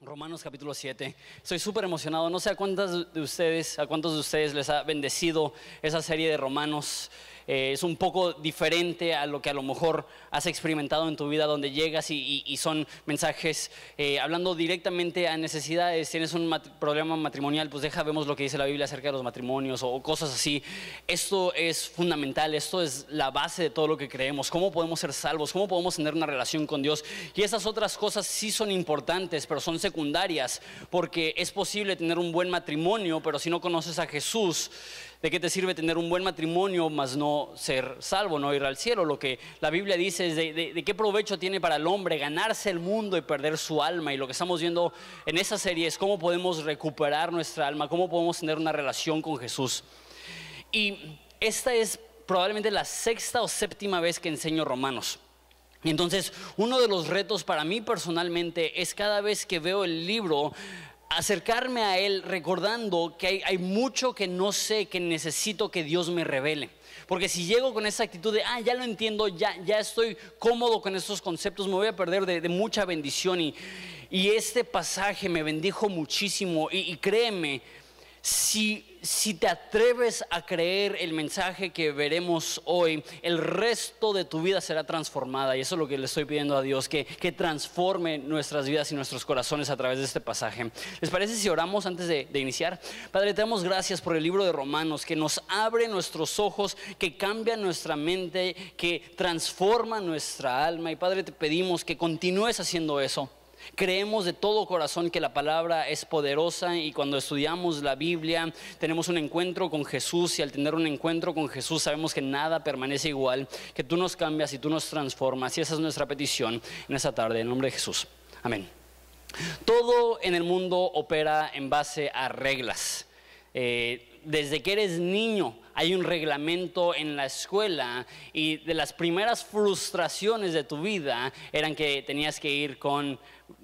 Romanos capítulo 7. Estoy súper emocionado. No sé a cuántas de ustedes, a cuántos de ustedes les ha bendecido esa serie de Romanos. Eh, es un poco diferente a lo que a lo mejor has experimentado en tu vida, donde llegas y, son mensajes eh, hablando directamente a necesidades. Tienes un problema matrimonial, pues deja, vemos lo que dice la Biblia acerca de los matrimonios o, cosas así. Esto es fundamental, esto es la base de todo lo que creemos. ¿Cómo podemos ser salvos? ¿Cómo podemos tener una relación con Dios? Y esas otras cosas sí son importantes, pero son secundarias, porque es posible tener un buen matrimonio, pero si no conoces a Jesús, ¿De qué te sirve tener un buen matrimonio, mas no ser salvo, no ir al cielo? Lo que la Biblia dice es de, qué provecho tiene para el hombre ganarse el mundo y perder su alma. Y lo que estamos viendo en esa serie es cómo podemos recuperar nuestra alma, cómo podemos tener una relación con Jesús. Y esta es probablemente la sexta o séptima vez que enseño Romanos. Entonces, uno de los retos para mí personalmente es cada vez que veo el libro, acercarme a Él recordando que hay, mucho que no sé, que necesito que Dios me revele. Porque si llego con esa actitud de, ah, ya lo entiendo, ya, ya estoy cómodo con estos conceptos, me voy a perder de, mucha bendición. Y, y, este pasaje me bendijo muchísimo. y créeme, si, te atreves a creer el mensaje que veremos hoy, el resto de tu vida será transformada. Y eso es lo que le estoy pidiendo a Dios, que, transforme nuestras vidas y nuestros corazones a través de este pasaje. ¿Les parece si oramos antes de, de iniciar? Padre, te damos gracias por el libro de Romanos, que nos abre nuestros ojos, que cambia nuestra mente, que transforma nuestra alma. Y Padre, te pedimos que continúes haciendo eso. Creemos de todo corazón que la palabra es poderosa y cuando estudiamos la Biblia tenemos un encuentro con Jesús y al tener un encuentro con Jesús sabemos que nada permanece igual, que tú nos cambias y tú nos transformas y esa es nuestra petición en esta tarde, en nombre de Jesús. Amén. Todo en el mundo opera en base a reglas. Eh, desde que eres niño hay un reglamento en la escuela y de las primeras frustraciones de tu vida eran que tenías que ir con,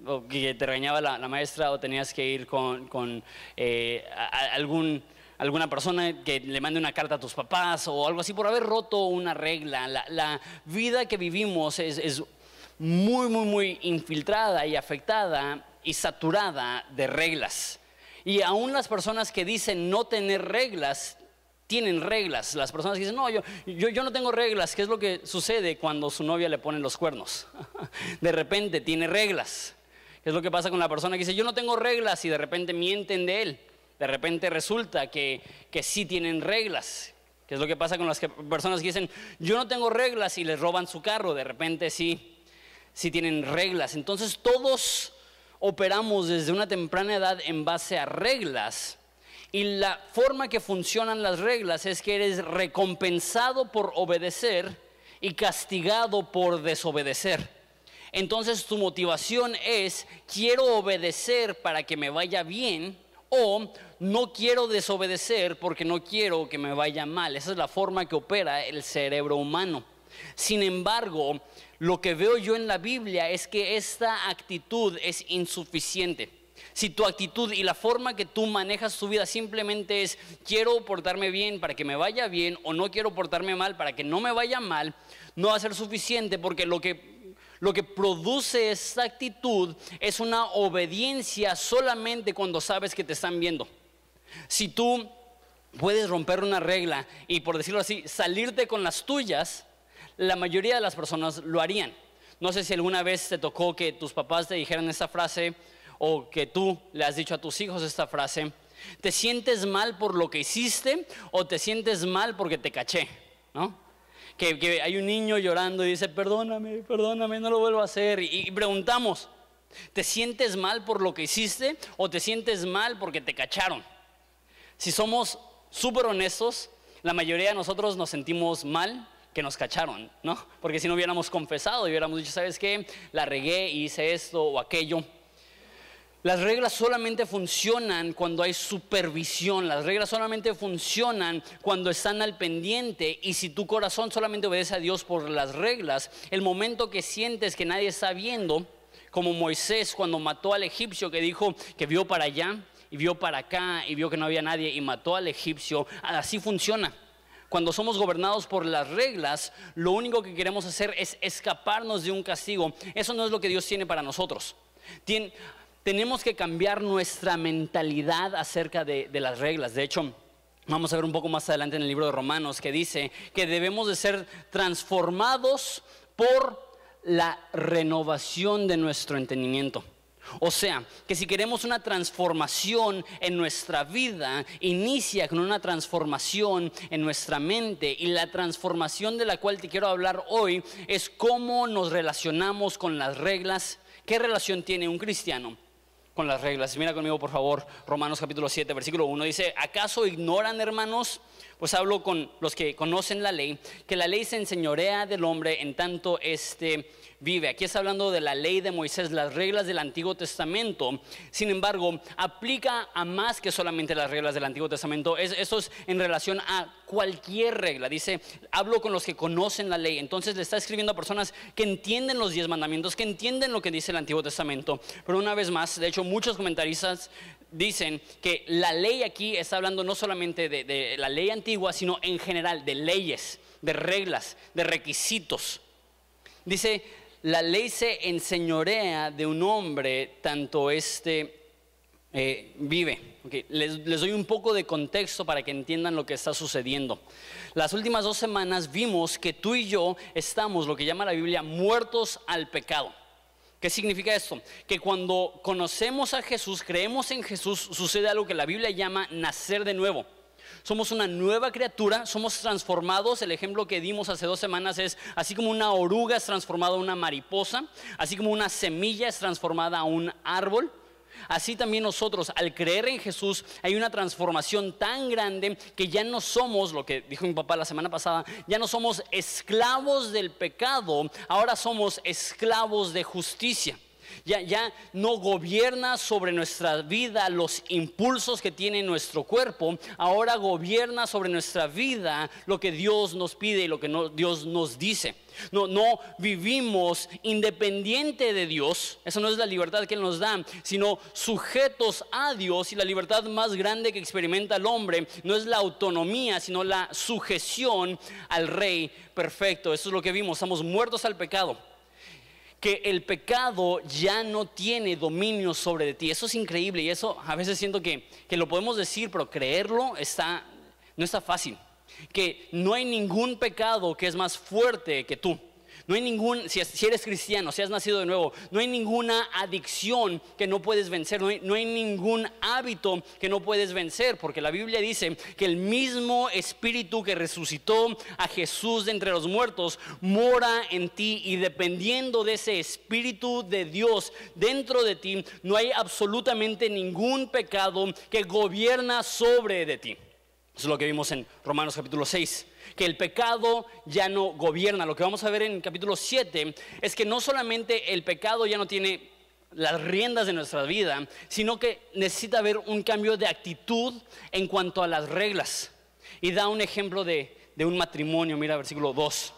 o que te regañaba la, maestra o tenías que ir con, eh, algún alguna persona que le mande una carta a tus papás o algo así por haber roto una regla. La, vida que vivimos es, es, muy, muy, muy infiltrada y afectada y saturada de reglas. Y aún las personas que dicen no tener reglas, tienen reglas. Las personas dicen, no, yo, yo, no tengo reglas. ¿Qué es lo que sucede cuando su novia le pone los cuernos? de repente tiene reglas. ¿Qué es lo que pasa con la persona que dice, yo no tengo reglas y de repente mienten de él? De repente resulta que, que sí tienen reglas. ¿Qué es lo que pasa con las personas que dicen, yo no tengo reglas y les roban su carro? De repente sí, sí tienen reglas. Entonces todos operamos desde una temprana edad en base a reglas. Y la forma que funcionan las reglas es que eres recompensado por obedecer y castigado por desobedecer. Entonces tu motivación es, quiero obedecer para que me vaya bien o no quiero desobedecer porque no quiero que me vaya mal. Esa es la forma que opera el cerebro humano. Sin embargo, lo que veo yo en la Biblia es que esta actitud es insuficiente. Si tu actitud y la forma que tú manejas tu vida simplemente es quiero portarme bien para que me vaya bien o no quiero portarme mal para que no me vaya mal, no va a ser suficiente porque lo que, lo que produce esta actitud es una obediencia solamente cuando sabes que te están viendo. Si tú puedes romper una regla y por decirlo así, salirte con las tuyas, la mayoría de las personas lo harían. No sé si alguna vez te tocó que tus papás te dijeran esta frase o que tú le has dicho a tus hijos esta frase. ¿Te sientes mal por lo que hiciste o te sientes mal porque te caché? ¿No? Que, hay un niño llorando y dice, perdóname, perdóname, no lo vuelvo a hacer. y preguntamos, ¿te sientes mal por lo que hiciste o te sientes mal porque te cacharon? Si somos súper honestos, la mayoría de nosotros nos sentimos mal que nos cacharon, ¿no? Porque si no hubiéramos confesado y hubiéramos dicho, ¿sabes qué? La regué y hice esto o aquello. Las reglas solamente funcionan cuando hay supervisión, las reglas solamente funcionan cuando están al pendiente y si tu corazón solamente obedece a Dios por las reglas, el momento que sientes que nadie está viendo, como Moisés cuando mató al egipcio que dijo que vio para allá y vio para acá y vio que no había nadie y mató al egipcio, así funciona. Cuando somos gobernados por las reglas, lo único que queremos hacer es escaparnos de un castigo. Eso no es lo que Dios tiene para nosotros. Tenemos que cambiar nuestra mentalidad acerca de, las reglas. De hecho, Vamos a ver un poco más adelante en el libro de Romanos que dice que debemos de ser transformados por la renovación de nuestro entendimiento. O sea, que si queremos una transformación en nuestra vida, inicia con una transformación en nuestra mente. Y la transformación de la cual te quiero hablar hoy es cómo nos relacionamos con las reglas. ¿Qué relación tiene un cristiano con las reglas? Mira conmigo, por favor, Romanos capítulo 7, versículo 1. Dice, ¿acaso ignoran, hermanos? Pues hablo con los que conocen la ley, que la ley se enseñorea del hombre en tanto este vive. Aquí está hablando de la ley de Moisés, las reglas del Antiguo Testamento. Sin embargo, aplica a más que solamente las reglas del Antiguo Testamento. Es, eso es en relación a cualquier regla. Dice, hablo con los que conocen la ley. Entonces le está escribiendo a personas que entienden los diez mandamientos, que entienden lo que dice el Antiguo Testamento. Pero una vez más, de hecho, muchos comentaristas dicen que la ley aquí está hablando no solamente de, la ley antigua, sino en general de leyes, de reglas, de requisitos. Dice, la ley se enseñorea de un hombre, tanto este eh, vive. Les, doy un poco de contexto para que entiendan lo que está sucediendo. Las últimas dos semanas vimos que tú y yo estamos, lo que llama la Biblia, muertos al pecado. ¿Qué significa esto? Que cuando conocemos a Jesús, creemos en Jesús, sucede algo que la Biblia llama nacer de nuevo somos una nueva criatura, somos transformados. El ejemplo que dimos hace dos semanas es así como una oruga es transformada a una mariposa, así como una semilla es transformada a un árbol. Así también nosotros, al creer en Jesús, hay una transformación tan grande que ya no somos, lo que dijo mi papá la semana pasada, ya no somos esclavos del pecado, ahora somos esclavos de justicia ya, no gobierna sobre nuestra vida los impulsos que tiene nuestro cuerpo, ahora gobierna sobre nuestra vida lo que Dios nos pide y lo que Dios nos dice. No, no vivimos independiente de Dios, eso no es la libertad que Él nos da, sino sujetos a Dios. Y la libertad más grande que experimenta el hombre no es la autonomía, sino la sujeción al Rey perfecto. Eso es lo que vimos, estamos muertos al pecado que el pecado ya no tiene dominio sobre ti. Eso es increíble y eso a veces siento que, que lo podemos decir, pero creerlo está, no está fácil. Que no hay ningún pecado que es más fuerte que tú. No hay ningún, si, eres cristiano, si has nacido de nuevo, no hay ninguna adicción que no puedes vencer, no hay, no hay, ningún hábito que no puedes vencer, porque la Biblia dice que el mismo espíritu que resucitó a Jesús de entre los muertos mora en ti y dependiendo de ese espíritu de Dios dentro de ti, no hay absolutamente ningún pecado que gobierna sobre de ti. Eso es lo que vimos en Romanos capítulo 6 que el pecado ya no gobierna. Lo que vamos a ver en capítulo 7 es que no solamente el pecado ya no tiene las riendas de nuestra vida, sino que necesita haber un cambio de actitud en cuanto a las reglas. Y da un ejemplo de, de un matrimonio, mira versículo 2.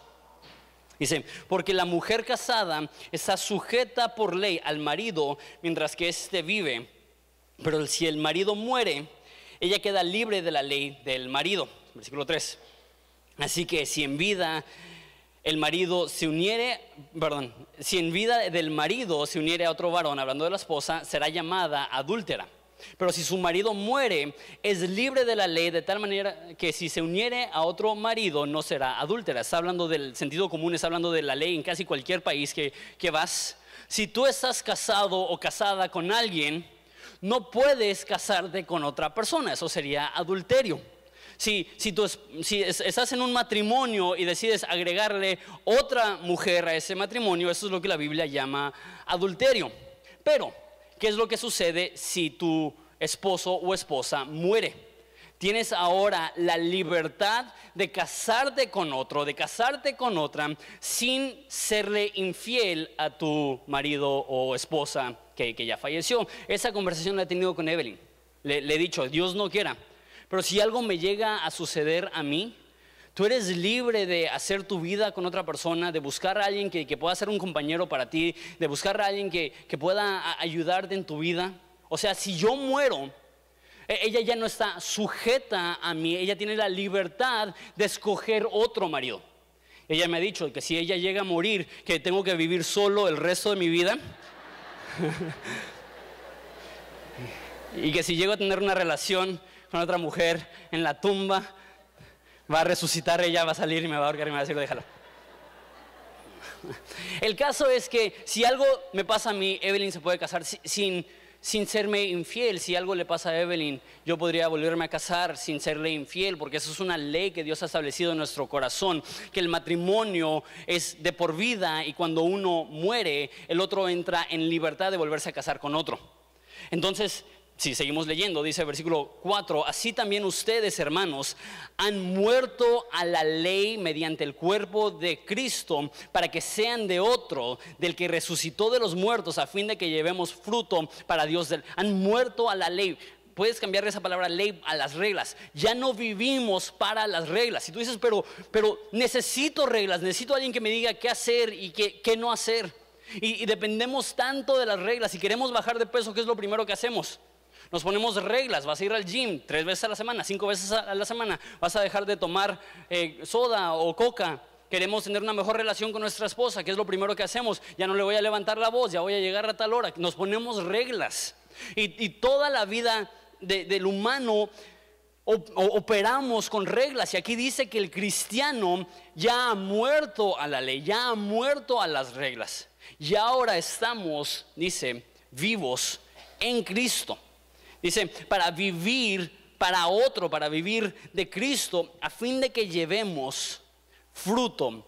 Dice, porque la mujer casada está sujeta por ley al marido mientras que éste vive, pero si el marido muere, ella queda libre de la ley del marido. Versículo 3. Así que si en vida el marido se uniere, perdón, si en vida del marido se uniere a otro varón, hablando de la esposa, será llamada adúltera. Pero si su marido muere, es libre de la ley de tal manera que si se uniere a otro marido no será adúltera. Está hablando del sentido común, está hablando de la ley en casi cualquier país que, que vas. Si tú estás casado o casada con alguien, no puedes casarte con otra persona, eso sería adulterio. Si, si, estás en un matrimonio y decides agregarle otra mujer a ese matrimonio, eso es lo que la Biblia llama adulterio. Pero, ¿qué es lo que sucede si tu esposo o esposa muere? Tienes ahora la libertad de casarte con otro, de casarte con otra, sin serle infiel a tu marido o esposa que, ya falleció. Esa conversación la he tenido con Evelyn. Le he dicho, Dios no quiera, pero si algo me llega a suceder a mí, tú eres libre de hacer tu vida con otra persona, de buscar a alguien que, pueda ser un compañero para ti, de buscar a alguien que, pueda ayudarte en tu vida. O sea, si yo muero, e, ella ya no está sujeta a mí, ella tiene la libertad de escoger otro marido. Ella me ha dicho que si ella llega a morir, que tengo que vivir solo el resto de mi vida. Y que si llego a tener una relación con otra mujer en la tumba, va a resucitar ella, va a salir y me va a ahorcar y me va a decir, déjalo. El caso es que si algo me pasa a mí, Evelyn se puede casar sin, sin serme infiel. Si algo le pasa a Evelyn, yo podría volverme a casar sin serle infiel, porque eso es una ley que Dios ha establecido en nuestro corazón, que el matrimonio es de por vida y cuando uno muere, el otro entra en libertad de volverse a casar con otro. Entonces, si seguimos leyendo, dice el versículo 4, así también ustedes, hermanos, han muerto a la ley mediante el cuerpo de Cristo para que sean de otro, del que resucitó de los muertos, a fin de que llevemos fruto para Dios. Han muerto a la ley. Puedes cambiar esa palabra ley a las reglas. Ya no vivimos para las reglas. Y tú dices, pero, pero necesito reglas, necesito alguien que me diga qué hacer y qué, qué no hacer. Y, y dependemos tanto de las reglas. Si queremos bajar de peso, ¿qué es lo primero que hacemos? Nos ponemos reglas, vas a ir al gym tres veces a la semana, cinco veces a la semana, vas a dejar de tomar eh, soda o coca. Queremos tener una mejor relación con nuestra esposa, que es lo primero que hacemos. Ya no le voy a levantar la voz, ya voy a llegar a tal hora. Nos ponemos reglas. Y, toda la vida del humano operamos con reglas. Y aquí dice que el cristiano ya ha muerto a la ley, ya ha muerto a las reglas. Y ahora estamos, dice, vivos en Cristo. Dice, para vivir para otro, para vivir de Cristo, a fin de que llevemos fruto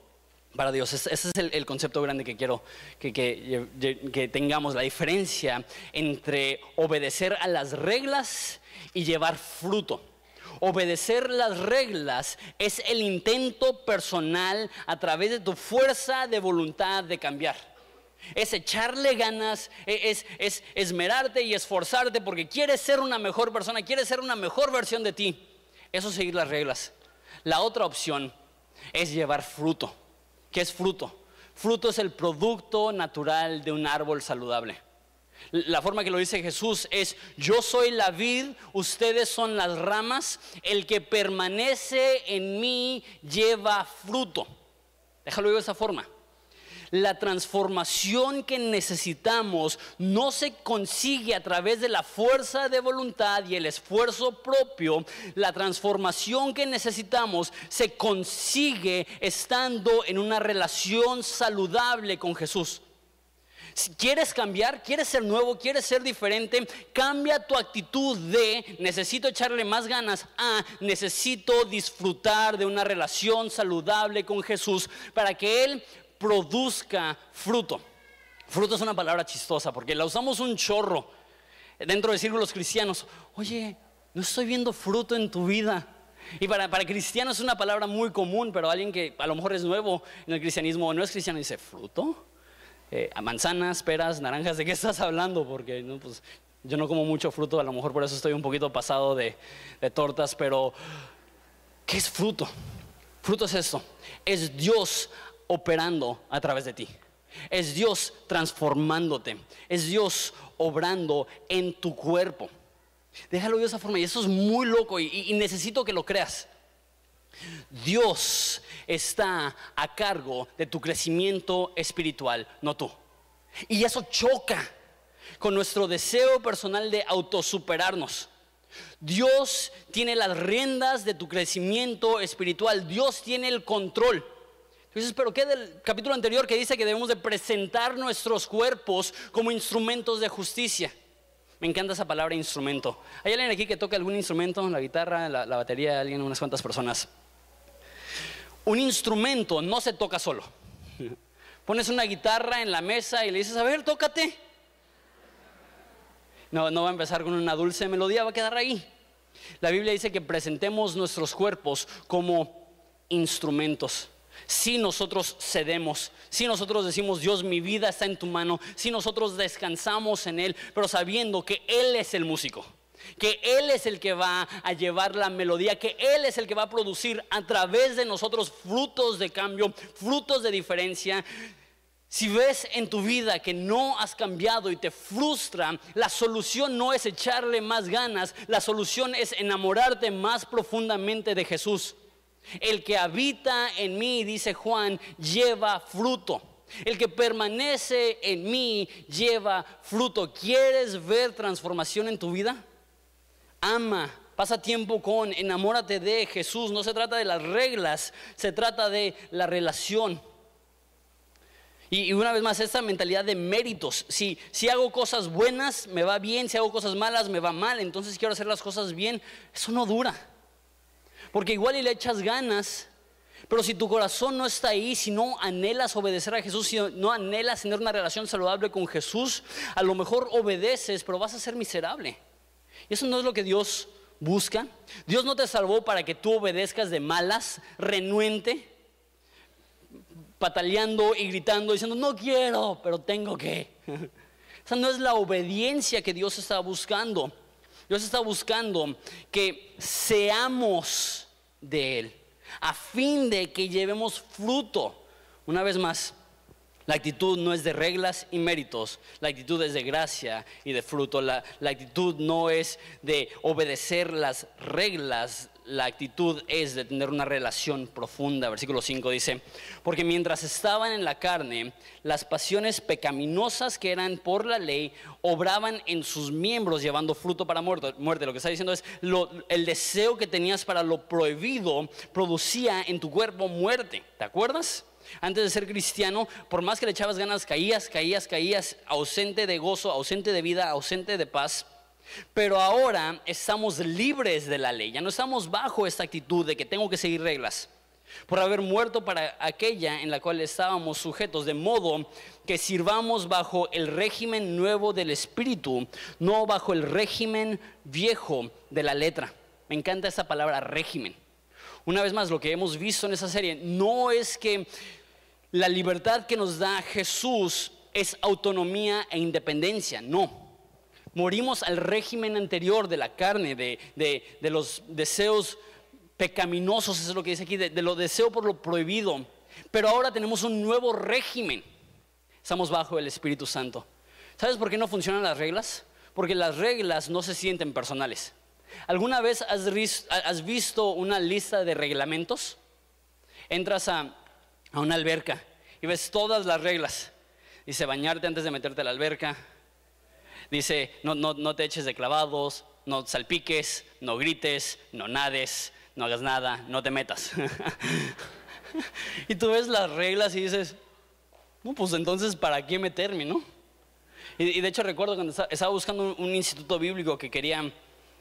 para Dios. Ese es el, concepto grande que quiero que, que, tengamos, la diferencia entre obedecer a las reglas y llevar fruto. Obedecer las reglas es el intento personal a través de tu fuerza de voluntad de cambiar es echarle ganas, e, es, es, esmerarte y esforzarte porque quieres ser una mejor persona, quieres ser una mejor versión de ti. Eso es seguir las reglas. La otra opción es llevar fruto. ¿Qué es fruto? Fruto es el producto natural de un árbol saludable. La forma que lo dice Jesús es, yo soy la vid, ustedes son las ramas, el que permanece en mí lleva fruto. Déjalo de esa forma. La transformación que necesitamos no se consigue a través de la fuerza de voluntad y el esfuerzo propio. La transformación que necesitamos se consigue estando en una relación saludable con Jesús. Si quieres cambiar, quieres ser nuevo, quieres ser diferente, cambia tu actitud de necesito echarle más ganas a necesito disfrutar de una relación saludable con Jesús para que Él produzca fruto. Fruto es una palabra chistosa porque la usamos un chorro dentro de círculos cristianos. Oye, no estoy viendo fruto en tu vida. Y para, para cristianos es una palabra muy común, pero alguien que a lo mejor es nuevo en el cristianismo o no es cristiano dice, ¿fruto? Eh, manzanas, peras, naranjas, ¿de qué estás hablando? Porque pues, yo no como mucho fruto, a lo mejor por eso estoy un poquito pasado de, de tortas, pero ¿qué es fruto? Fruto es esto, es Dios operando a través de ti. Es Dios transformándote. Es Dios obrando en tu cuerpo. Déjalo de esa forma. Y eso es muy loco y, necesito que lo creas. Dios está a cargo de tu crecimiento espiritual, no tú. Y eso choca con nuestro deseo personal de autosuperarnos. Dios tiene las riendas de tu crecimiento espiritual. Dios tiene el control pero ¿qué del capítulo anterior que dice que debemos de presentar nuestros cuerpos como instrumentos de justicia? Me encanta esa palabra instrumento. ¿Hay alguien aquí que toca algún instrumento? La guitarra, la, la batería, alguien, unas cuantas personas. Un instrumento no se toca solo. Pones una guitarra en la mesa y le dices, a ver, tócate. No, no va a empezar con una dulce melodía, va a quedar ahí. La Biblia dice que presentemos nuestros cuerpos como instrumentos si nosotros cedemos, si nosotros decimos, Dios, mi vida está en tu mano, si nosotros descansamos en Él, pero sabiendo que Él es el músico, que Él es el que va a llevar la melodía, que Él es el que va a producir a través de nosotros frutos de cambio, frutos de diferencia. Si ves en tu vida que no has cambiado y te frustra, la solución no es echarle más ganas, la solución es enamorarte más profundamente de Jesús. El que habita en mí, dice Juan, lleva fruto. El que permanece en mí lleva fruto. ¿Quieres ver transformación en tu vida? Ama, pasa tiempo con, enamórate de Jesús. No se trata de las reglas, se trata de la relación. Y, una vez más, esta mentalidad de méritos. Si, si hago cosas buenas, me va bien. Si hago cosas malas, me va mal. Entonces quiero hacer las cosas bien. Eso no dura. Porque igual y le echas ganas. Pero si tu corazón no está ahí, si no anhelas obedecer a Jesús, si no anhelas tener una relación saludable con Jesús, a lo mejor obedeces, pero vas a ser miserable. Y eso no es lo que Dios busca. Dios no te salvó para que tú obedezcas de malas, renuente pataleando y gritando, diciendo, no quiero, pero tengo que. Esa no es la obediencia que Dios está buscando. Dios está buscando que seamos de Él, a fin de que llevemos fruto. Una vez más, la actitud no es de reglas y méritos, la actitud es de gracia y de fruto. La, actitud no es de obedecer las reglas, la actitud es de tener una relación profunda. Versículo 5 dice, porque mientras estaban en la carne, las pasiones pecaminosas que eran por la ley obraban en sus miembros llevando fruto para muerte. Lo que está diciendo es, el deseo que tenías para lo prohibido producía en tu cuerpo muerte. ¿Te acuerdas? Antes de ser cristiano, por más que le echabas ganas, caías, caías, caías, ausente de gozo, ausente de vida, ausente de paz. Pero ahora estamos libres de la ley, ya no estamos bajo esta actitud de que tengo que seguir reglas, por haber muerto para aquella en la cual estábamos sujetos, de modo que sirvamos bajo el régimen nuevo del Espíritu, no bajo el régimen viejo de la letra. Me encanta esa palabra régimen. Una vez más, lo que hemos visto en esa serie no es que la libertad que nos da Jesús es autonomía e independencia, no Morimos al régimen anterior de la carne, de, los deseos pecaminosos, eso es lo que dice aquí, de, de lo deseo por lo prohibido. Pero ahora tenemos un nuevo régimen. Estamos bajo el Espíritu Santo. ¿Sabes por qué no funcionan las reglas? Porque las reglas no se sienten personales. ¿Alguna vez has, visto una lista de reglamentos? Entras a, a una alberca y ves todas las reglas. Dice bañarte antes de meterte a la alberca, Dice, no, no, no te eches de clavados, no salpiques, no grites, no nades, no hagas nada, no te metas. y tú ves las reglas y dices, no, pues entonces, ¿para qué meterme, no? Y, de hecho recuerdo cuando estaba buscando un, instituto bíblico que quería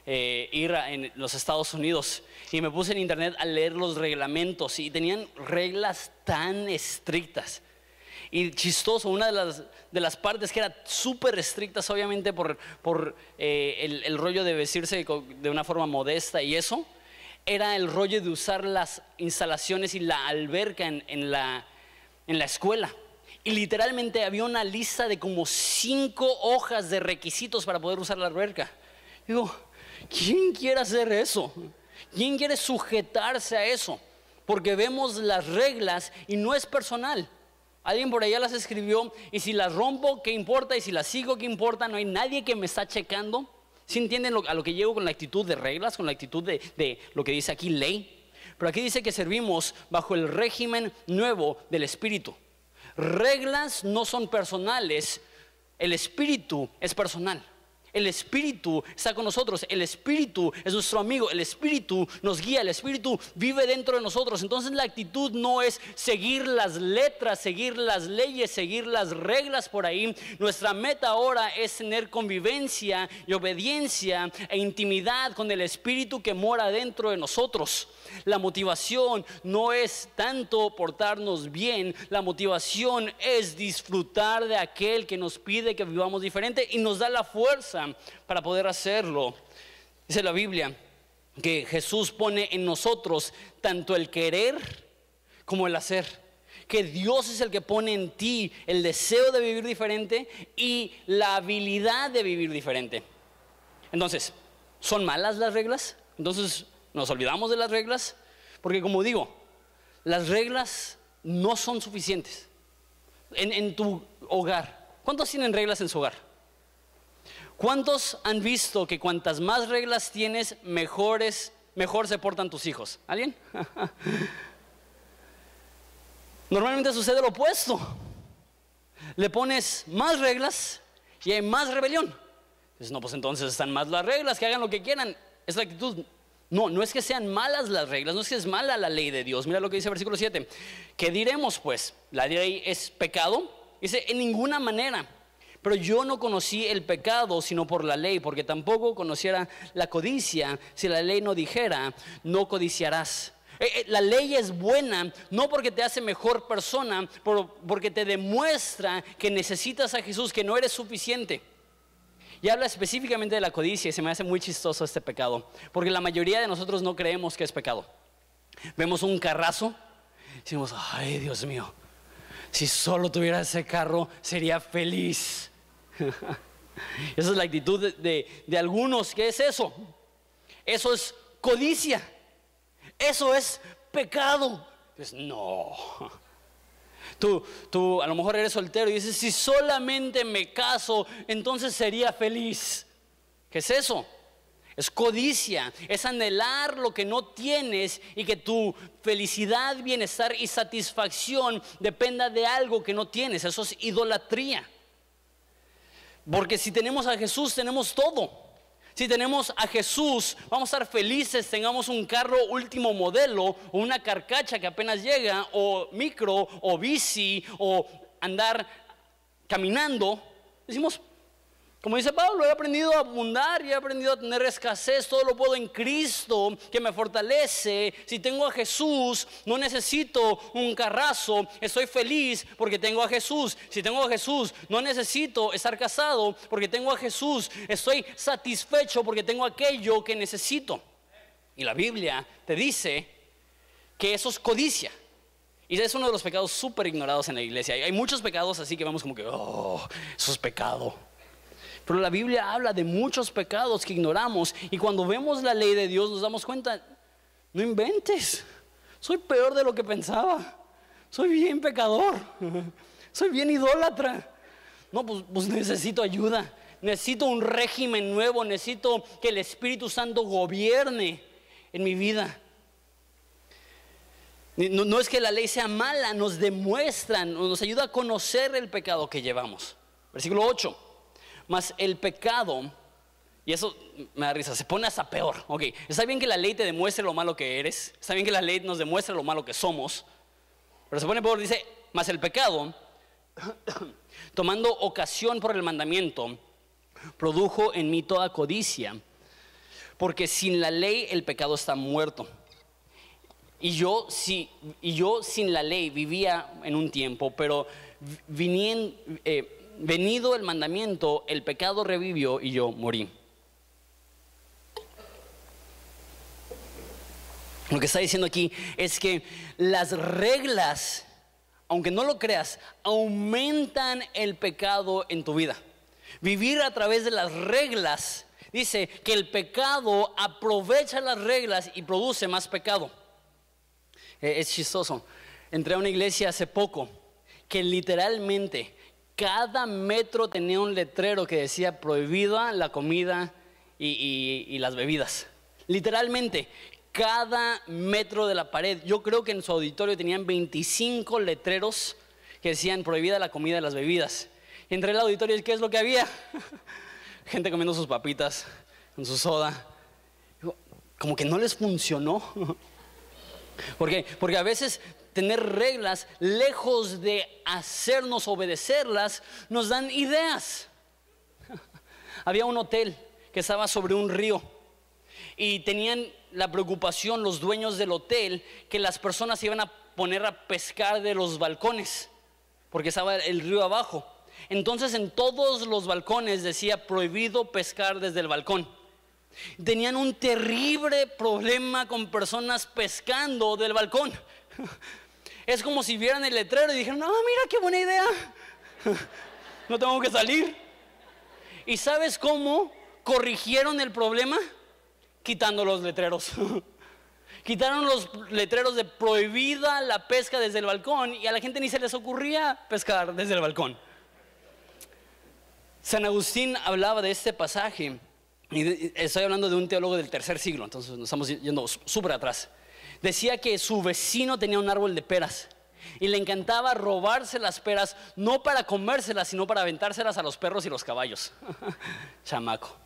eh, ir a en los Estados Unidos y me puse en internet a leer los reglamentos y tenían reglas tan estrictas y chistoso, una de las, de las partes que era súper estrictas, obviamente por, por eh, el, rollo de vestirse de una forma modesta y eso, era el rollo de usar las instalaciones y la alberca en, la, en la escuela. Y literalmente había una lista de como cinco hojas de requisitos para poder usar la alberca. Digo, ¿quién quiere hacer eso? ¿Quién quiere sujetarse a eso? Porque vemos las reglas y no es personal. Alguien por allá las escribió y si las rompo, ¿qué importa? Y si las sigo, ¿qué importa? No hay nadie que me está checando. ¿Sí entienden a lo que llego con la actitud de reglas, con la actitud de, de lo que dice aquí ley? Pero aquí dice que servimos bajo el régimen nuevo del Espíritu. Reglas no son personales, el Espíritu es personal. El Espíritu está con nosotros, el Espíritu es nuestro amigo, el Espíritu nos guía, el Espíritu vive dentro de nosotros. Entonces la actitud no es seguir las letras, seguir las leyes, seguir las reglas por ahí. Nuestra meta ahora es tener convivencia y obediencia e intimidad con el Espíritu que mora dentro de nosotros. La motivación no es tanto portarnos bien, la motivación es disfrutar de aquel que nos pide que vivamos diferente y nos da la para poder hacerlo. Dice la Biblia que Jesús pone en nosotros tanto el querer como el hacer. Que Dios es el que pone en ti el deseo de vivir diferente y la habilidad de vivir diferente. Entonces, ¿son malas las reglas? Entonces, ¿nos olvidamos de las reglas? Porque como digo, las reglas no son suficientes. En, en tu hogar, ¿cuántos tienen reglas en su hogar? ¿Cuántos han visto que cuantas más reglas tienes, mejores, mejor se portan tus hijos? ¿Alguien? Normalmente sucede lo opuesto. le pones más reglas y hay más rebelión. Dices, no, pues entonces están más las reglas, que hagan lo que quieran. Es la actitud. No, no es que sean malas las reglas, no es que es mala la ley de Dios. Mira lo que dice el versículo 7. ¿Qué diremos pues? ¿La ley es pecado? Dice, en ninguna manera. Pero yo no conocí el pecado sino por la ley, porque tampoco conociera la codicia si la ley no dijera, no codiciarás. Eh, eh, la ley es buena no porque te hace mejor persona, porque te demuestra que necesitas a Jesús, que no eres suficiente. Y habla específicamente de la codicia y se me hace muy chistoso este pecado, porque la mayoría de nosotros no creemos que es pecado. Vemos un carrazo y decimos, ay Dios mío, si solo tuviera ese carro sería feliz. Esa es la actitud de, de algunos. ¿Qué es eso? Eso es codicia. Eso es pecado. Pues no. Tú, tú a lo mejor eres soltero y dices, si solamente me caso, entonces sería feliz. ¿Qué es eso? Es codicia, es anhelar lo que no tienes y que tu felicidad, bienestar y satisfacción dependa de algo que no tienes. Eso es idolatría. Porque si tenemos a Jesús, tenemos todo. Si tenemos a Jesús, vamos a estar felices, tengamos un carro último modelo, o una carcacha que apenas llega, o micro, o bici, o andar caminando. Decimos, como dice Pablo, he aprendido a abundar y he aprendido a tener escasez. Todo lo puedo en Cristo que me fortalece. Si tengo a Jesús, no necesito un carrazo. Estoy feliz porque tengo a Jesús. Si tengo a Jesús, no necesito estar casado porque tengo a Jesús. Estoy satisfecho porque tengo aquello que necesito. Y la Biblia te dice que eso es codicia. Y es uno de los pecados súper ignorados en la iglesia. Hay muchos pecados así que vamos como que, oh, eso es pecado. Pero la Biblia habla de muchos pecados que ignoramos y cuando vemos la ley de Dios nos damos cuenta, no inventes, soy peor de lo que pensaba, soy bien pecador, soy bien idólatra. No, pues, pues necesito ayuda, necesito un régimen nuevo, necesito que el Espíritu Santo gobierne en mi vida. No, es que la ley sea mala, nos demuestra, nos ayuda a conocer el pecado que llevamos. Versículo 8. Mas el pecado, y eso me da risa, se pone hasta peor. Ok, está bien que la ley te demuestre lo malo que eres, está bien que la ley nos demuestre lo malo que somos, pero se pone peor, dice, mas el pecado, tomando ocasión por el mandamiento, produjo en mí toda codicia, porque sin la ley el pecado está muerto. Y yo, si, y yo sin la ley vivía en un tiempo, pero viniendo, eh, venido el mandamiento, el pecado revivió y yo morí. Lo que está diciendo aquí es que las reglas, aunque no lo creas, aumentan el pecado en tu vida. Vivir a través de las reglas dice que el pecado aprovecha las reglas y produce más pecado. Eh, es chistoso. Entré a una iglesia hace poco que literalmente cada metro tenía un letrero que decía prohibida la comida y, las bebidas. Literalmente, cada metro de la pared. Yo creo que en su auditorio tenían 25 letreros que decían prohibida la comida y las bebidas. Entré al auditorio y ¿qué es lo que había? Gente comiendo sus papitas con su soda. Como que no les funcionó. ¿Por qué? Porque a veces tener reglas, lejos de hacernos obedecerlas, nos dan ideas. Había un hotel que estaba sobre un río y tenían la preocupación los dueños del hotel que las personas iban a poner a pescar de los balcones, porque estaba el río abajo. Entonces en todos los balcones decía prohibido pescar desde el balcón. Tenían un terrible problema con personas pescando del balcón. Es como si vieran el letrero y dijeran, no, mira qué buena idea. no tengo que salir. ¿Y sabes cómo corrigieron el problema? Quitando los letreros. Quitaron los letreros de prohibida la pesca desde el balcón y a la gente ni se les ocurría pescar desde el balcón. San Agustín hablaba de este pasaje y estoy hablando de un teólogo del tercer siglo, entonces nos estamos yendo súper atrás decía que su vecino tenía un árbol de peras Y le encantaba robarse las peras, no para comérselas, sino para aventárselas a los perros y los caballos. Chamaco.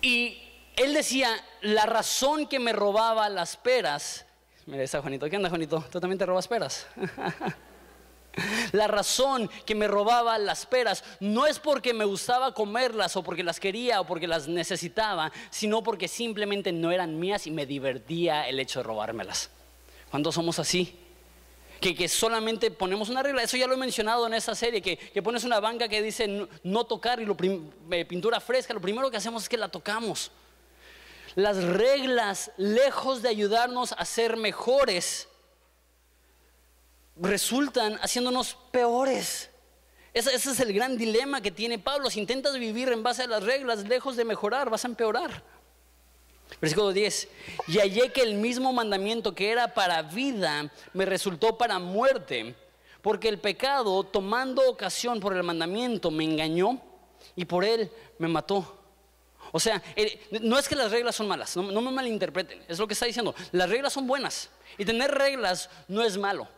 Y él decía, la razón que me robaba las peras, mira, está Juanito, ¿qué onda Juanito? ¿Tú también te robas peras? La razón que me robaba las peras no es porque me gustaba comerlas o porque las quería o porque las necesitaba, sino porque simplemente no eran mías y me divertía el hecho de robármelas. ¿Cuántos somos así? Que, solamente ponemos una regla, eso ya lo he mencionado en esta serie, que, pones una banca que dice no, tocar y lo eh, pintura fresca, lo primero que hacemos es que la tocamos. Las reglas, lejos de ayudarnos a ser mejores, resultan haciéndonos peores. Ese, es el gran dilema que tiene Pablo. Si intentas vivir en base a las reglas, lejos de mejorar, vas a empeorar. Versículo 10. Y hallé que el mismo mandamiento que era para vida me resultó para muerte, porque el pecado, tomando ocasión por el mandamiento, me engañó y por él me mató. O sea, no es que las reglas son malas, no, me malinterpreten, es lo que está diciendo. Las reglas son buenas y tener reglas no es malo.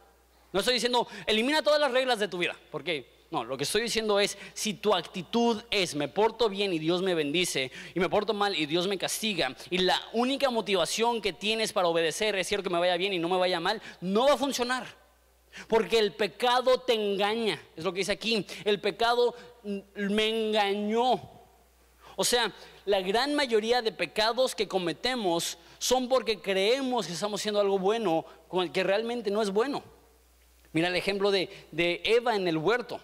No estoy diciendo, elimina todas las reglas de tu vida, porque no, lo que estoy diciendo es, si tu actitud es, me porto bien y Dios me bendice, y me porto mal y Dios me castiga, y la única motivación que tienes para obedecer es cierto que me vaya bien y no me vaya mal, no va a funcionar. Porque el pecado te engaña, es lo que dice aquí, el pecado me engañó. O sea, la gran mayoría de pecados que cometemos son porque creemos que estamos haciendo algo bueno, que realmente no es bueno. Mira el ejemplo de, Eva en el huerto.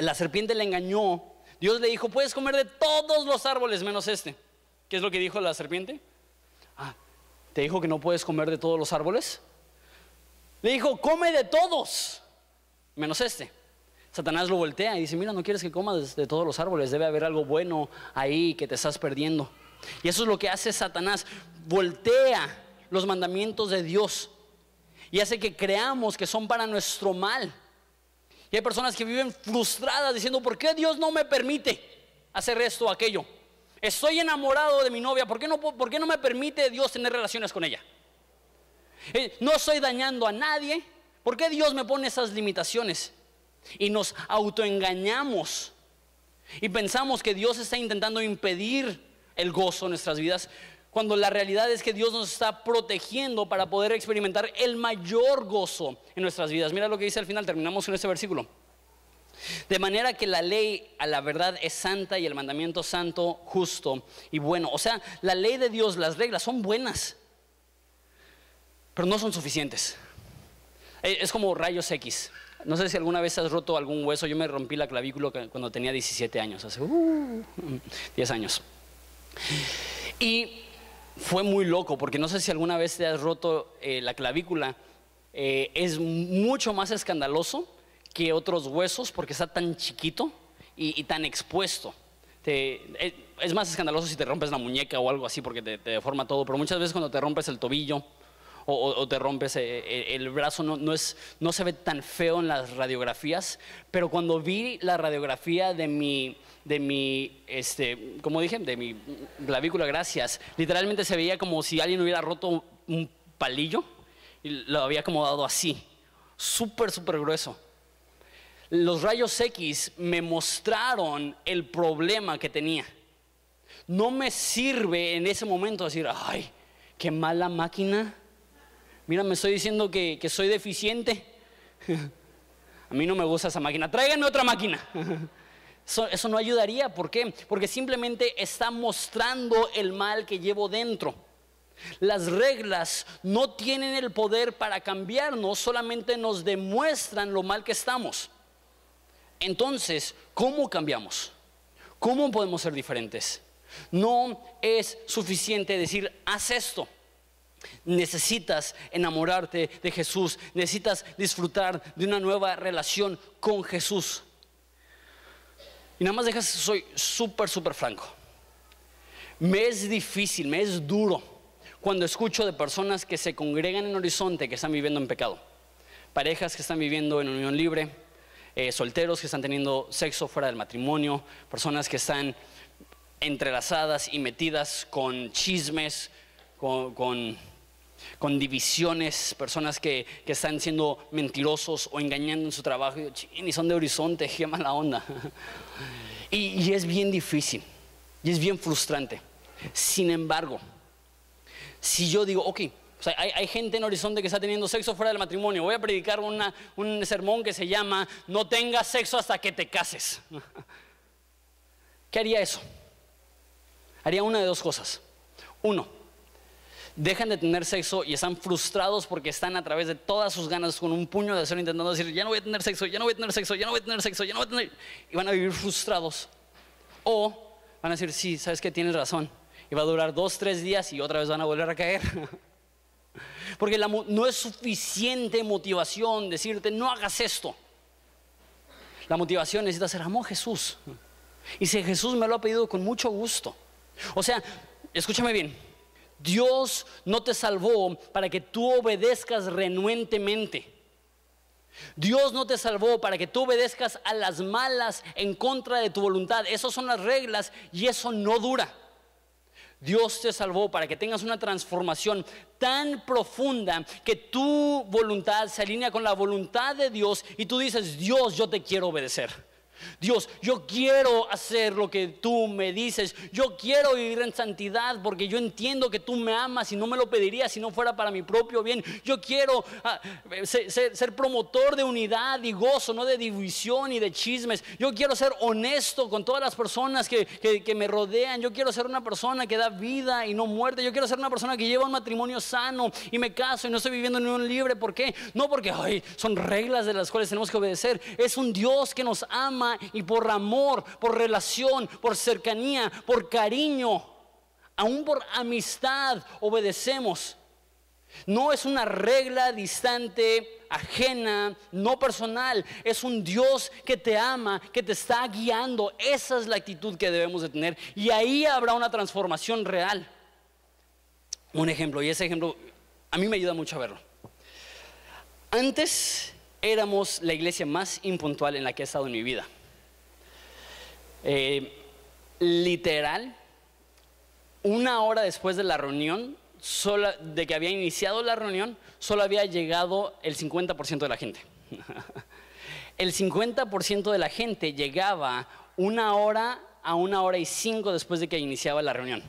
La serpiente le engañó. Dios le dijo, puedes comer de todos los árboles menos este. ¿Qué es lo que dijo la serpiente? Ah, ¿te dijo que no puedes comer de todos los árboles? Le dijo, come de todos, menos este. Satanás lo voltea y dice, mira, no quieres que comas de todos los árboles, debe haber algo bueno ahí que te estás perdiendo. Y eso es lo que hace Satanás, voltea los mandamientos de Dios y hace que creamos que son para nuestro mal. Y hay personas que viven frustradas diciendo, ¿por qué Dios no me permite hacer esto o aquello? Estoy enamorado de mi novia, ¿por qué no, por qué no me permite Dios tener relaciones con ella? Eh, no estoy dañando a nadie, ¿por qué Dios me pone esas limitaciones? Y nos autoengañamos y pensamos que Dios está intentando impedir el gozo en nuestras vidas, cuando la realidad es que Dios nos está protegiendo para poder experimentar el mayor gozo en nuestras vidas. Mira lo que dice al final, terminamos con este versículo. De manera que la ley a la verdad es santa y el mandamiento santo, justo y bueno. O sea, la ley de Dios, las reglas son buenas, pero no son suficientes. Eh, es como rayos X. No sé si alguna vez has roto algún hueso. Yo me rompí la clavícula cuando tenía 17 años, hace 10 uh, años. Y fue muy loco, porque no sé si alguna vez te has roto eh, la clavícula, eh, es mucho más escandaloso que otros huesos porque está tan chiquito y, tan expuesto. Eh, es más escandaloso si te rompes la muñeca o algo así porque te, deforma todo, pero muchas veces cuando te rompes el tobillo o, te rompes el brazo no, no, es, no se ve tan feo en las radiografías, pero cuando vi la radiografía de mi de mi, este, como dije, de mi clavícula, gracias. Literalmente se veía como si alguien hubiera roto un palillo y lo había acomodado así, súper, súper grueso. Los rayos X me mostraron el problema que tenía. No me sirve en ese momento decir, ay, qué mala máquina. Mira, me estoy diciendo que, que soy deficiente. A mí no me gusta esa máquina. Tráiganme otra máquina. Eso, no ayudaría. ¿Por qué? Porque simplemente está mostrando el mal que llevo dentro. Las reglas no tienen el poder para cambiarnos, solamente nos demuestran lo mal que estamos. Entonces, ¿cómo cambiamos? ¿Cómo podemos ser diferentes? No es suficiente decir, haz esto. Necesitas enamorarte de Jesús, necesitas disfrutar de una nueva relación con Jesús. Y nada más dejas, soy súper, súper franco. Me es difícil, me es duro cuando escucho de personas que se congregan en Horizonte que están viviendo en pecado. Parejas que están viviendo en unión libre, eh, solteros que están teniendo sexo fuera del matrimonio, personas que están entrelazadas y metidas con chismes, con, con divisiones, personas que, están siendo mentirosos o engañando en su trabajo. Y, son de horizonte, qué mala onda. Y, es bien difícil, y es bien frustrante. Sin embargo, si yo digo, ok, hay, gente en Horizonte que está teniendo sexo fuera del matrimonio. Voy a predicar un sermón que se llama No tengas sexo hasta que te cases. ¿Qué haría eso? Haría una de dos cosas. Uno, dejan de tener sexo y están frustrados porque están a través de todas sus ganas con un puño de acero intentando decir, ya no voy a tener sexo, ya no voy a tener sexo, ya no voy a tener sexo, ya no voy a tener... Y van a vivir frustrados. O van a decir, sí, sabes que tienes razón. Y va a durar dos, tres días y otra vez van a volver a caer. Porque no es suficiente motivación decirte, no hagas esto. La motivación necesita ser, amo a Jesús. Y si Jesús me lo ha pedido con mucho gusto. O sea, escúchame bien, Dios no te salvó para que tú obedezcas renuentemente. Dios no te salvó para que tú obedezcas a las malas en contra de tu voluntad. Esas son las reglas y eso no dura. Dios te salvó para que tengas una transformación tan profunda que tu voluntad se alinea con la voluntad de Dios y tú dices, Dios, yo te quiero obedecer. Dios, yo quiero hacer lo que tú me dices. Yo quiero vivir en santidad porque yo entiendo que tú me amas y no me lo pediría si no fuera para mi propio bien. Yo quiero ah, ser, promotor de unidad y gozo, no de división y de chismes. Yo quiero ser honesto con todas las personas que, me rodean. Yo quiero ser una persona que da vida y no muerte. Yo quiero ser una persona que lleva un matrimonio sano y me caso y no estoy viviendo en un libre. ¿Por qué? No porque son reglas de las cuales tenemos que obedecer. Es un Dios que nos ama y por amor, por relación, por cercanía, por cariño, aún por amistad, obedecemos. No es una regla distante, ajena, no personal. Es un Dios que te ama, que te está guiando. Esa es la actitud que debemos de tener. Y ahí habrá una transformación real. Un ejemplo, y ese ejemplo a mí me ayuda mucho a verlo. Antes éramos la iglesia más impuntual en la que he estado en mi vida. Eh, literal, una hora después de la reunión, de que había iniciado la reunión, solo había llegado el 50% de la gente. el 50% de la gente llegaba una hora a una hora y cinco después de que iniciaba la reunión.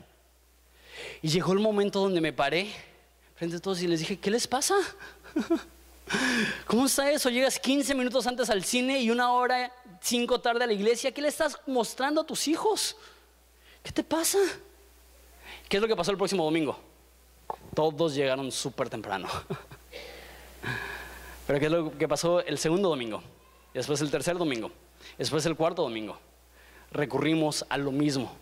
Y llegó el momento donde me paré frente a todos y les dije, ¿qué les pasa? ¿Cómo está eso? Llegas 15 minutos antes al cine y una hora, cinco tarde a la iglesia. ¿Qué le estás mostrando a tus hijos? ¿Qué te pasa? ¿Qué es lo que pasó el próximo domingo? Todos llegaron súper temprano. Pero ¿qué es lo que pasó el segundo domingo? Después el tercer domingo. Después el cuarto domingo. Recurrimos a lo mismo.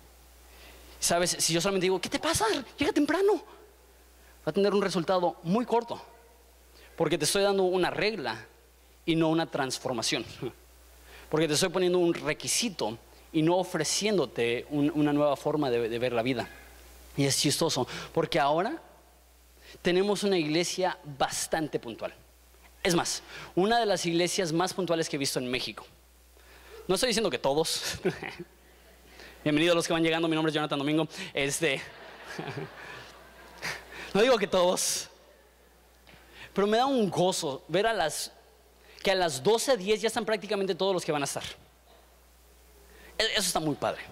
¿Sabes? Si yo solamente digo, ¿qué te pasa? Llega temprano. Va a tener un resultado muy corto. Porque te estoy dando una regla y no una transformación. Porque te estoy poniendo un requisito y no ofreciéndote una nueva forma de, ver la vida. Y es chistoso, porque ahora tenemos una iglesia bastante puntual. Es más, una de las iglesias más puntuales que he visto en México. No estoy diciendo que todos. Bienvenidos los que van llegando, mi nombre es Jonathan Domingo. Este, no digo que todos, pero me da un gozo ver a las que a las 12.10 ya están prácticamente todos los que van a estar. E, eso está muy padre.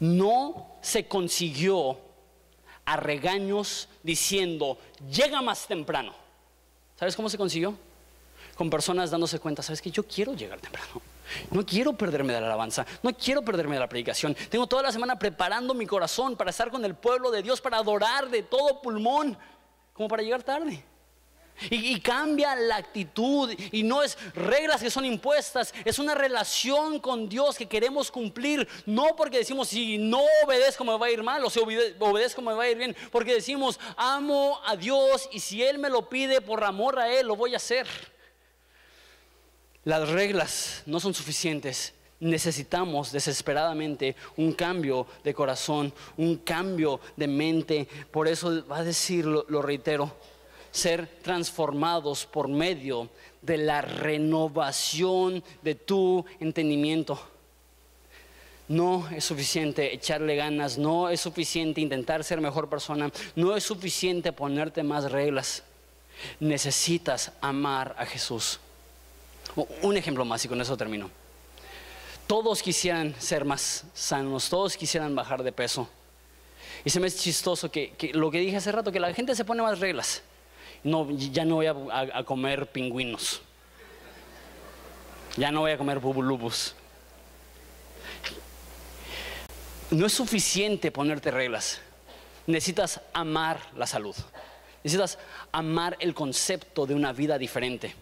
No se consiguió a regaños diciendo, llega más temprano. ¿Sabes cómo se consiguió? Con personas dándose cuenta, ¿sabes que Yo quiero llegar temprano. No quiero perderme de la alabanza, no quiero perderme de la predicación. Tengo toda la semana preparando mi corazón para estar con el pueblo de Dios, para adorar de todo pulmón, como para llegar tarde. Y, cambia la actitud. Y no es reglas que son impuestas, es una relación con Dios que queremos cumplir. No porque decimos si no obedezco me va a ir mal o si obedezco me va a ir bien. Porque decimos amo a Dios y si Él me lo pide por amor a Él lo voy a hacer. Las reglas no son suficientes. Necesitamos desesperadamente un cambio de corazón, un cambio de mente. Por eso va a decir, lo reitero, ser transformados por medio de la renovación de tu entendimiento. No es suficiente echarle ganas, no es suficiente intentar ser mejor persona, no es suficiente ponerte más reglas. Necesitas amar a Jesús. Un ejemplo más y con eso termino. Todos quisieran ser más sanos, todos quisieran bajar de peso. Y se me es chistoso que, lo que dije hace rato, que la gente se pone más reglas. No, ya no voy a, comer pingüinos. Ya no voy a comer bubulubus. No es suficiente ponerte reglas. Necesitas amar la salud. Necesitas amar el concepto de una vida diferente.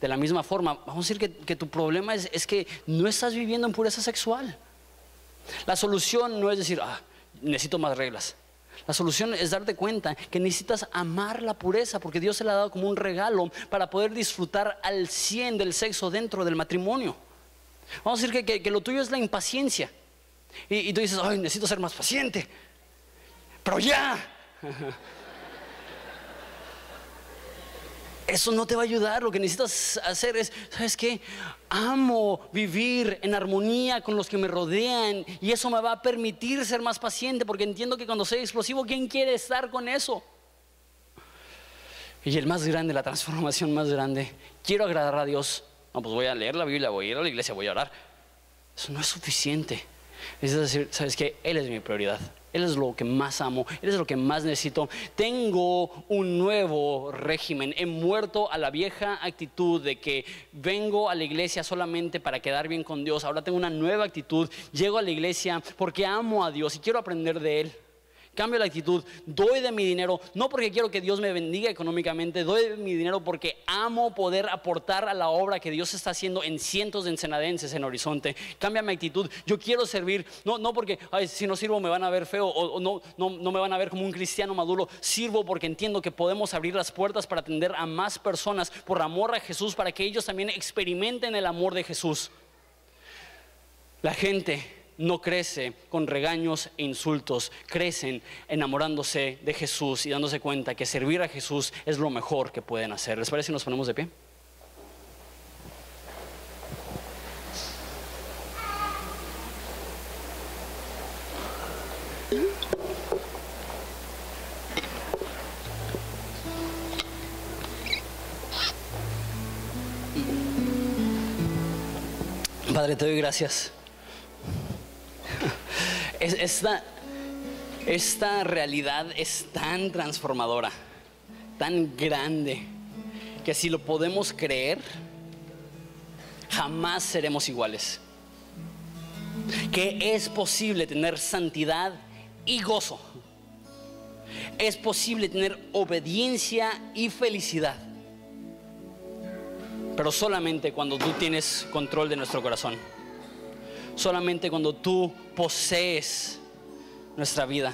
De la misma forma, vamos a decir que, tu problema es, es, que no estás viviendo en pureza sexual. La solución no es decir, ah, necesito más reglas. La solución es darte cuenta que necesitas amar la pureza porque Dios se la ha dado como un regalo para poder disfrutar al 100 del sexo dentro del matrimonio. Vamos a decir que, lo tuyo es la impaciencia. Y, y tú dices, ay, necesito ser más paciente. Pero ya. Eso no te va a ayudar. Lo que necesitas hacer es, ¿sabes qué? Amo vivir en armonía con los que me rodean y eso me va a permitir ser más paciente porque entiendo que cuando soy explosivo, ¿quién quiere estar con eso? Y el más grande, la transformación más grande, quiero agradar a Dios. No, pues voy a leer la Biblia, voy a ir a la iglesia, voy a orar. Eso no es suficiente. Es decir, ¿sabes qué? Él es mi prioridad. Él es lo que más amo, Él es lo que más necesito. Tengo un nuevo régimen. He muerto a la vieja actitud de que vengo a la iglesia solamente para quedar bien con Dios. Ahora tengo una nueva actitud. Llego a la iglesia porque amo a Dios y quiero aprender de Él. Cambio la actitud, doy de mi dinero, no porque quiero que Dios me bendiga económicamente, doy de mi dinero porque amo poder aportar a la obra que Dios está haciendo en cientos de ensenadenses en Horizonte. Cambia mi actitud, yo quiero servir, no, no porque si no sirvo me van a ver feo o, no, no, no me van a ver como un cristiano maduro, sirvo porque entiendo que podemos abrir las puertas para atender a más personas por amor a Jesús, para que ellos también experimenten el amor de Jesús. La gente no crece con regaños e insultos, crecen enamorándose de Jesús y dándose cuenta que servir a Jesús es lo mejor que pueden hacer. ¿Les parece si nos ponemos de pie? Padre, te doy gracias esta, esta realidad es tan transformadora, tan grande, que si lo podemos creer, jamás seremos iguales. Que es posible tener santidad y gozo. Es posible tener obediencia y felicidad. Pero solamente cuando tú tienes control de nuestro corazón solamente cuando tú posees nuestra vida,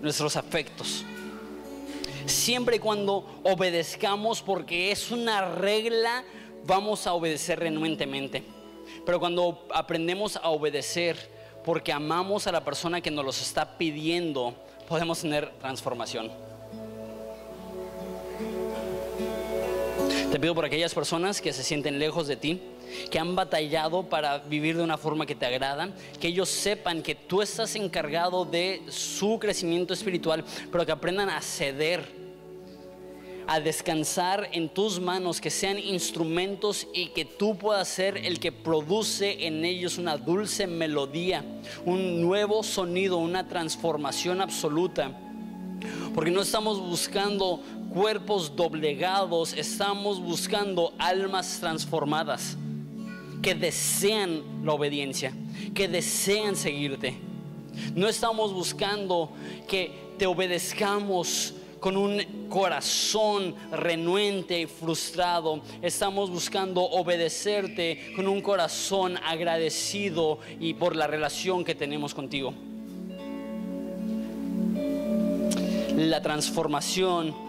nuestros afectos. Siempre y cuando obedezcamos porque es una regla, vamos a obedecer renuentemente. Pero cuando aprendemos a obedecer porque amamos a la persona que nos los está pidiendo, podemos tener transformación. Te pido por aquellas personas que se sienten lejos de ti, que han batallado para vivir de una forma que te agrada, que ellos sepan que tú estás encargado de su crecimiento espiritual, pero que aprendan a ceder a descansar en tus manos, que sean instrumentos y que tú puedas ser el que produce en ellos una dulce melodía, un nuevo sonido, una transformación absoluta. Porque no estamos buscando cuerpos doblegados, estamos buscando almas transformadas que desean la obediencia, que desean seguirte. No estamos buscando que te obedezcamos con un corazón renuente y frustrado. Estamos buscando obedecerte con un corazón agradecido y por la relación que tenemos contigo. La transformación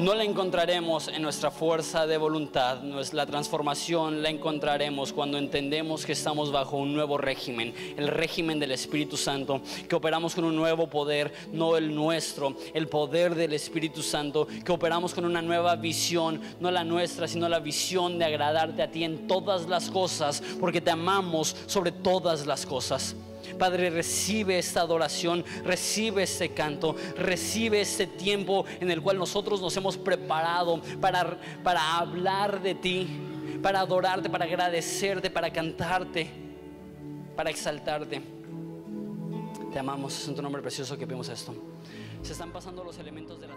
no la encontraremos en nuestra fuerza de voluntad, la transformación la encontraremos cuando entendemos que estamos bajo un nuevo régimen, el régimen del Espíritu Santo, que operamos con un nuevo poder, no el nuestro, el poder del Espíritu Santo, que operamos con una nueva visión, no la nuestra, sino la visión de agradarte a ti en todas las cosas, porque te amamos sobre todas las cosas. Padre, recibe esta adoración, recibe este canto, recibe este tiempo en el cual nosotros nos hemos preparado para, para hablar de ti, para adorarte, para agradecerte, para cantarte, para exaltarte. Te amamos, es en tu nombre precioso que vemos esto. Se están pasando los elementos de la